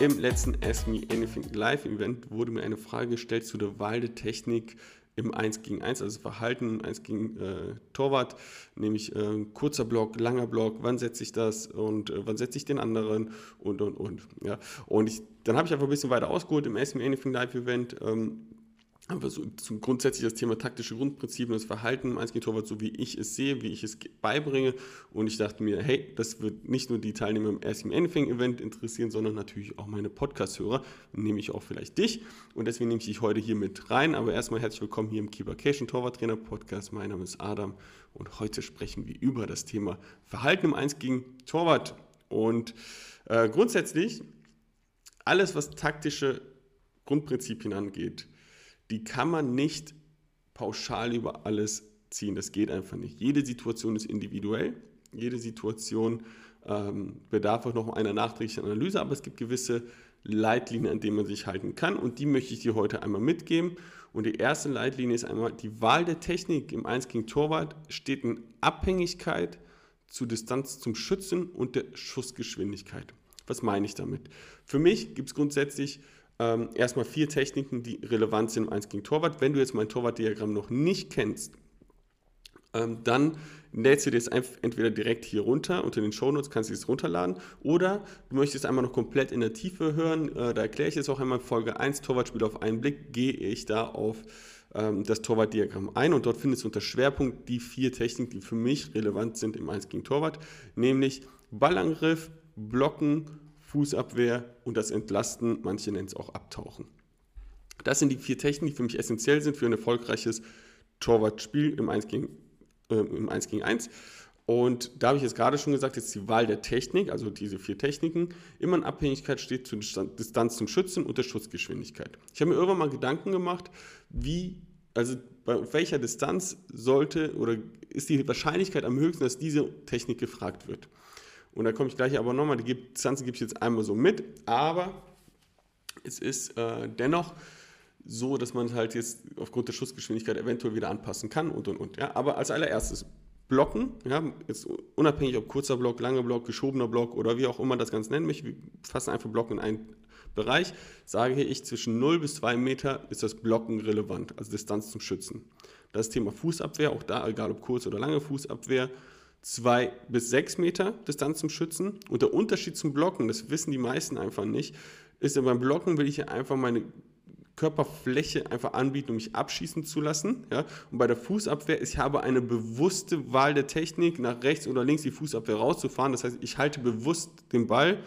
Im letzten Ask Me Anything Live Event wurde mir eine Frage gestellt zu der Wahl der Technik im 1 gegen 1, also Verhalten im 1 gegen äh, Torwart, nämlich äh, kurzer Block, langer Block, wann setze ich das und äh, wann setze ich den anderen und und und. Ja. Und ich, dann habe ich einfach ein bisschen weiter ausgeholt im Ask Me Anything Live Event. Ähm, aber so zum grundsätzlich das Thema taktische Grundprinzipien, das Verhalten im 1 Torwart, so wie ich es sehe, wie ich es beibringe. Und ich dachte mir, hey, das wird nicht nur die Teilnehmer im Ask Anything Event interessieren, sondern natürlich auch meine Podcast-Hörer, nehme ich auch vielleicht dich. Und deswegen nehme ich dich heute hier mit rein. Aber erstmal herzlich willkommen hier im Keepercation Torwarttrainer Podcast. Mein Name ist Adam und heute sprechen wir über das Thema Verhalten im 1 gegen Torwart. Und äh, grundsätzlich alles, was taktische Grundprinzipien angeht, die kann man nicht pauschal über alles ziehen. Das geht einfach nicht. Jede Situation ist individuell. Jede Situation ähm, bedarf auch noch einer nachträglichen Analyse, aber es gibt gewisse Leitlinien, an denen man sich halten kann und die möchte ich dir heute einmal mitgeben. Und die erste Leitlinie ist einmal, die Wahl der Technik im 1 gegen Torwart steht in Abhängigkeit zur Distanz zum Schützen und der Schussgeschwindigkeit. Was meine ich damit? Für mich gibt es grundsätzlich ähm, erstmal vier Techniken, die relevant sind im 1 gegen Torwart. Wenn du jetzt mein Torwartdiagramm noch nicht kennst, ähm, dann lädst du das entweder direkt hier runter unter den Shownotes, kannst du es runterladen oder du möchtest einmal noch komplett in der Tiefe hören. Äh, da erkläre ich es auch einmal Folge 1, Torwartspiel auf einen Blick, gehe ich da auf ähm, das Torwartdiagramm ein und dort findest du unter Schwerpunkt die vier Techniken, die für mich relevant sind im 1 gegen Torwart, nämlich Ballangriff, Blocken, Fußabwehr und das Entlasten, manche nennen es auch Abtauchen. Das sind die vier Techniken, die für mich essentiell sind für ein erfolgreiches Torwartspiel im 1 gegen, äh, im 1 gegen 1. Und da habe ich jetzt gerade schon gesagt, jetzt die Wahl der Technik, also diese vier Techniken, immer in Abhängigkeit steht zur Distanz zum Schützen und der Schussgeschwindigkeit. Ich habe mir irgendwann mal Gedanken gemacht, wie, also bei welcher Distanz sollte oder ist die Wahrscheinlichkeit am höchsten, dass diese Technik gefragt wird. Und da komme ich gleich aber nochmal, die Distanzen gebe ich jetzt einmal so mit, aber es ist äh, dennoch so, dass man halt jetzt aufgrund der Schussgeschwindigkeit eventuell wieder anpassen kann und und und. Ja? Aber als allererstes Blocken, ja, jetzt unabhängig ob kurzer Block, langer Block, geschobener Block oder wie auch immer das Ganze nennen möchte, wir fassen einfach Blocken in einen Bereich, sage ich, zwischen 0 bis 2 Meter ist das Blocken relevant, also Distanz zum Schützen. Das Thema Fußabwehr, auch da, egal ob kurz oder lange Fußabwehr, zwei bis sechs Meter Distanz zum Schützen. Und der Unterschied zum Blocken, das wissen die meisten einfach nicht, ist, beim Blocken will ich einfach meine Körperfläche einfach anbieten, um mich abschießen zu lassen. Ja? Und bei der Fußabwehr, ich habe eine bewusste Wahl der Technik, nach rechts oder links die Fußabwehr rauszufahren. Das heißt, ich halte bewusst den Ball,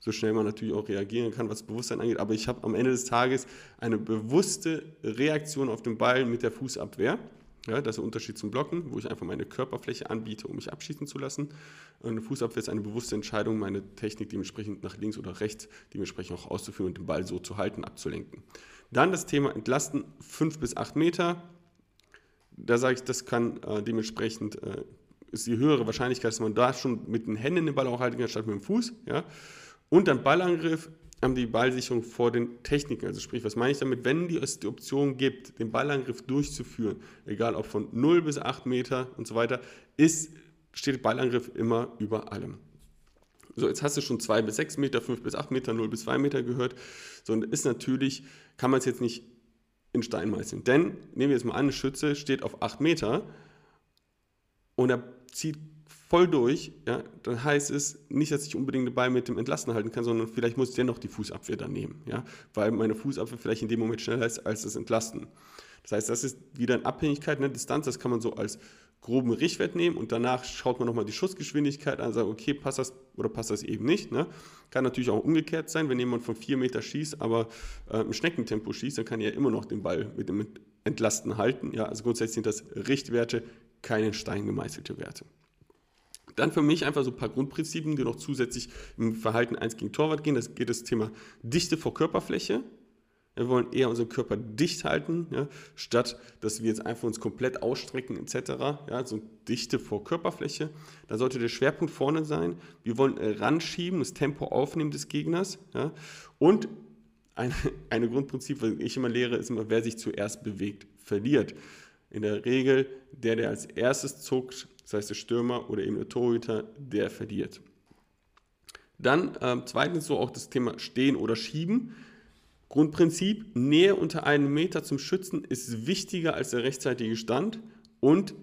so schnell man natürlich auch reagieren kann, was Bewusstsein angeht, aber ich habe am Ende des Tages eine bewusste Reaktion auf den Ball mit der Fußabwehr. Ja, das ist der Unterschied zum Blocken, wo ich einfach meine Körperfläche anbiete, um mich abschießen zu lassen. Eine Fußabwehr ist eine bewusste Entscheidung, meine Technik dementsprechend nach links oder rechts dementsprechend auch auszuführen und den Ball so zu halten, abzulenken. Dann das Thema Entlasten, 5 bis 8 Meter. Da sage ich, das kann äh, dementsprechend, äh, ist die höhere Wahrscheinlichkeit, dass man da schon mit den Händen den Ball auch halten kann, statt mit dem Fuß. Ja. Und dann Ballangriff, haben die Ballsicherung vor den Techniken. Also sprich, was meine ich damit? Wenn es die Option gibt, den Ballangriff durchzuführen, egal ob von 0 bis 8 Meter und so weiter, ist, steht Ballangriff immer über allem. So, jetzt hast du schon 2 bis 6 Meter, 5 bis 8 Meter, 0 bis 2 Meter gehört. So, und ist natürlich, kann man es jetzt nicht in Stein meißeln. Denn, nehmen wir jetzt mal an, ein Schütze steht auf 8 Meter und er zieht voll durch, ja, dann heißt es nicht, dass ich unbedingt den Ball mit dem Entlasten halten kann, sondern vielleicht muss ich dennoch die Fußabwehr dann nehmen, ja, weil meine Fußabwehr vielleicht in dem Moment schneller ist als das Entlasten. Das heißt, das ist wieder eine Abhängigkeit, eine Distanz, das kann man so als groben Richtwert nehmen und danach schaut man nochmal die Schussgeschwindigkeit an und sagt, okay, passt das oder passt das eben nicht. Ne? Kann natürlich auch umgekehrt sein, wenn jemand von 4 Meter schießt, aber äh, im Schneckentempo schießt, dann kann er immer noch den Ball mit dem Entlasten halten. Ja? Also grundsätzlich sind das Richtwerte, keine steingemeißelte Werte. Dann für mich einfach so ein paar Grundprinzipien, die noch zusätzlich im Verhalten 1 gegen Torwart gehen. Das geht das Thema Dichte vor Körperfläche. Wir wollen eher unseren Körper dicht halten, ja, statt dass wir jetzt einfach uns komplett ausstrecken etc. Ja, so Dichte vor Körperfläche. Da sollte der Schwerpunkt vorne sein. Wir wollen äh, ranschieben, das Tempo aufnehmen des Gegners. Ja. Und ein eine Grundprinzip, was ich immer lehre, ist immer, wer sich zuerst bewegt, verliert. In der Regel der, der als erstes zuckt, das heißt der Stürmer oder eben der Torhüter, der verliert. Dann äh, zweitens so auch das Thema Stehen oder Schieben. Grundprinzip, Nähe unter einem Meter zum Schützen ist wichtiger als der rechtzeitige Stand und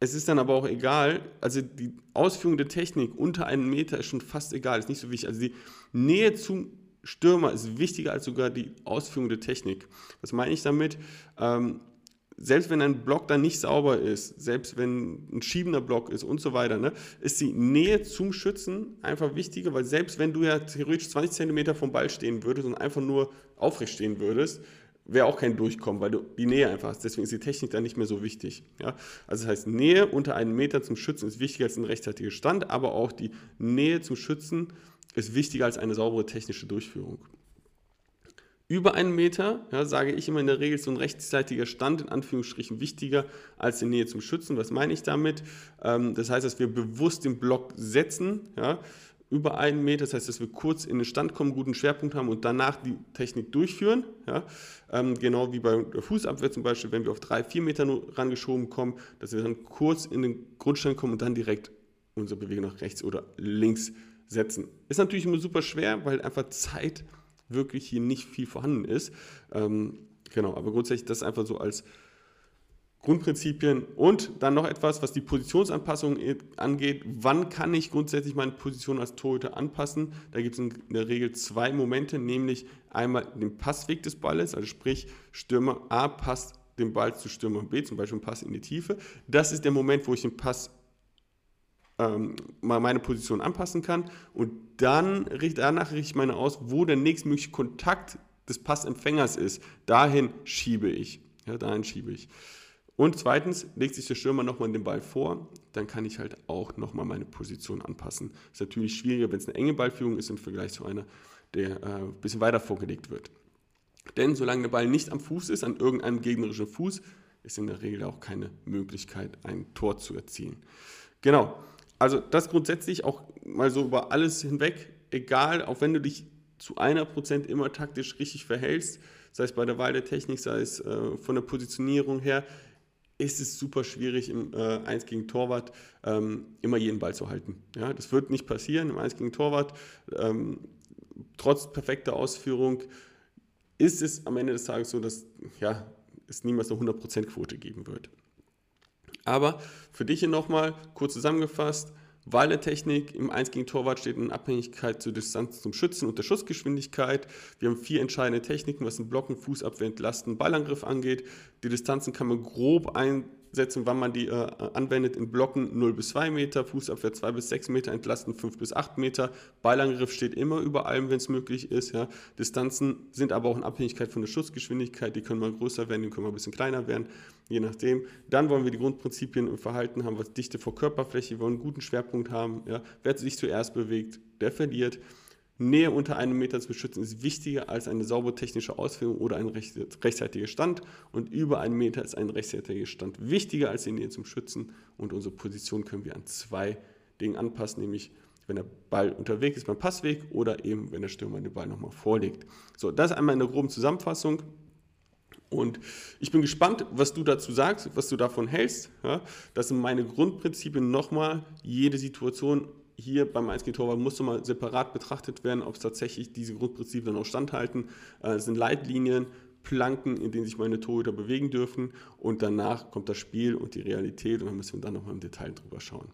es ist dann aber auch egal, also die Ausführung der Technik unter einem Meter ist schon fast egal, ist nicht so wichtig. Also die Nähe zum Stürmer ist wichtiger als sogar die Ausführung der Technik. Was meine ich damit? Ähm, selbst wenn ein Block dann nicht sauber ist, selbst wenn ein schiebender Block ist und so weiter, ne, ist die Nähe zum Schützen einfach wichtiger, weil selbst wenn du ja theoretisch 20 cm vom Ball stehen würdest und einfach nur aufrecht stehen würdest, wäre auch kein Durchkommen, weil du die Nähe einfach hast. Deswegen ist die Technik dann nicht mehr so wichtig. Ja? Also das heißt, Nähe unter einem Meter zum Schützen ist wichtiger als ein rechtzeitiger Stand, aber auch die Nähe zum Schützen ist wichtiger als eine saubere technische Durchführung. Über einen Meter, ja, sage ich immer in der Regel, so ein rechtsseitiger Stand in Anführungsstrichen wichtiger als die Nähe zum Schützen. Was meine ich damit? Ähm, das heißt, dass wir bewusst den Block setzen, ja, über einen Meter, das heißt, dass wir kurz in den Stand kommen, guten Schwerpunkt haben und danach die Technik durchführen. Ja? Ähm, genau wie bei der Fußabwehr zum Beispiel, wenn wir auf drei, vier Meter rangeschoben kommen, dass wir dann kurz in den Grundstand kommen und dann direkt unsere Bewegung nach rechts oder links setzen. Ist natürlich immer super schwer, weil einfach Zeit wirklich hier nicht viel vorhanden ist. Ähm, genau, aber grundsätzlich das einfach so als Grundprinzipien und dann noch etwas, was die Positionsanpassung angeht. Wann kann ich grundsätzlich meine Position als Torhüter anpassen? Da gibt es in der Regel zwei Momente, nämlich einmal den Passweg des Balles, also sprich Stürmer A passt den Ball zu Stürmer B, zum Beispiel ein Pass in die Tiefe. Das ist der Moment, wo ich den Pass ähm, mal meine Position anpassen kann und dann danach richte ich meine aus, wo der nächstmögliche Kontakt des Passempfängers ist. Dahin schiebe ich. Ja, dahin schiebe ich. Und zweitens legt sich der Stürmer nochmal den Ball vor, dann kann ich halt auch nochmal meine Position anpassen. Ist natürlich schwieriger, wenn es eine enge Ballführung ist im Vergleich zu einer, der äh, ein bisschen weiter vorgelegt wird. Denn solange der Ball nicht am Fuß ist, an irgendeinem gegnerischen Fuß, ist in der Regel auch keine Möglichkeit, ein Tor zu erzielen. Genau. Also das grundsätzlich auch mal so über alles hinweg, egal, auch wenn du dich zu einer Prozent immer taktisch richtig verhältst, sei es bei der Wahl der Technik, sei es äh, von der Positionierung her, ist es super schwierig im äh, 1 gegen Torwart ähm, immer jeden Ball zu halten. Ja, das wird nicht passieren im 1 gegen Torwart. Ähm, trotz perfekter Ausführung ist es am Ende des Tages so, dass ja, es niemals eine 100% Quote geben wird. Aber für dich hier nochmal kurz zusammengefasst, Wahl der Technik im 1 gegen Torwart steht in Abhängigkeit zur Distanz zum Schützen und der Schussgeschwindigkeit. Wir haben vier entscheidende Techniken, was den Blocken, Fußabwehr, Entlasten, Ballangriff angeht. Die Distanzen kann man grob ein, setzen, wann man die äh, anwendet. In Blocken 0 bis 2 Meter, Fußabwehr 2 bis 6 Meter, Entlasten 5 bis 8 Meter. Ballangriff steht immer über allem, wenn es möglich ist. Ja. Distanzen sind aber auch in Abhängigkeit von der Schussgeschwindigkeit. Die können mal größer werden, die können mal ein bisschen kleiner werden, je nachdem. Dann wollen wir die Grundprinzipien im Verhalten haben, was Dichte vor Körperfläche, wir wollen einen guten Schwerpunkt haben. Ja. Wer sich zuerst bewegt, der verliert. Nähe unter einem Meter zu beschützen ist wichtiger als eine saubere technische Ausführung oder ein rechtzeitiger Stand. Und über einen Meter ist ein rechtzeitiger Stand wichtiger als die Nähe zum Schützen. Und unsere Position können wir an zwei Dingen anpassen, nämlich wenn der Ball unterwegs ist beim Passweg oder eben wenn der Stürmer den Ball nochmal vorlegt. So, das einmal in der groben Zusammenfassung. Und ich bin gespannt, was du dazu sagst, was du davon hältst. Ja, das sind meine Grundprinzipien nochmal. Jede Situation hier beim 1 Torwart muss mal separat betrachtet werden, ob es tatsächlich diese Grundprinzipien auch standhalten. Äh, es sind Leitlinien, Planken, in denen sich meine Torhüter bewegen dürfen und danach kommt das Spiel und die Realität und dann müssen wir dann nochmal im Detail drüber schauen.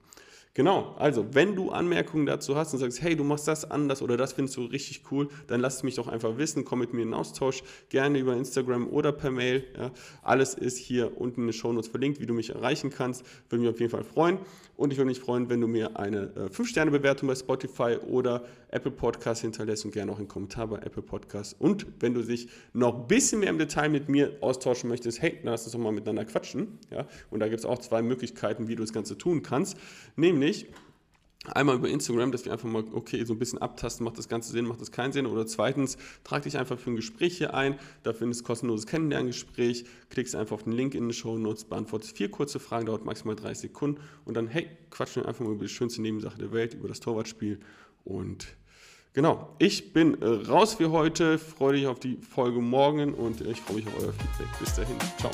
Genau, also wenn du Anmerkungen dazu hast und sagst, hey, du machst das anders oder das findest du richtig cool, dann lass es mich doch einfach wissen, komm mit mir in Austausch, gerne über Instagram oder per Mail. Ja. Alles ist hier unten in den Shownotes verlinkt, wie du mich erreichen kannst. Würde mich auf jeden Fall freuen. Und ich würde mich freuen, wenn du mir eine äh, 5-Sterne-Bewertung bei Spotify oder Apple Podcast hinterlässt und gerne auch einen Kommentar bei Apple Podcast. Und wenn du dich noch ein bisschen mehr im Detail mit mir austauschen möchtest, hey, dann lass uns doch mal miteinander quatschen. Ja? Und da gibt es auch zwei Möglichkeiten, wie du das Ganze tun kannst. Nämlich Einmal über Instagram, dass wir einfach mal, okay, so ein bisschen abtasten, macht das Ganze Sinn, macht das keinen Sinn. Oder zweitens, trag dich einfach für ein Gespräch hier ein. Da findest du kostenloses Kennenlerngespräch. Klickst einfach auf den Link in den Show Notes, beantwortest vier kurze Fragen, dauert maximal 30 Sekunden. Und dann, hey, quatschen wir einfach mal über die schönste Nebensache der Welt, über das Torwartspiel. Und genau, ich bin äh, raus für heute. Freue dich auf die Folge morgen und ich freue mich auf euer Feedback. Bis dahin, ciao.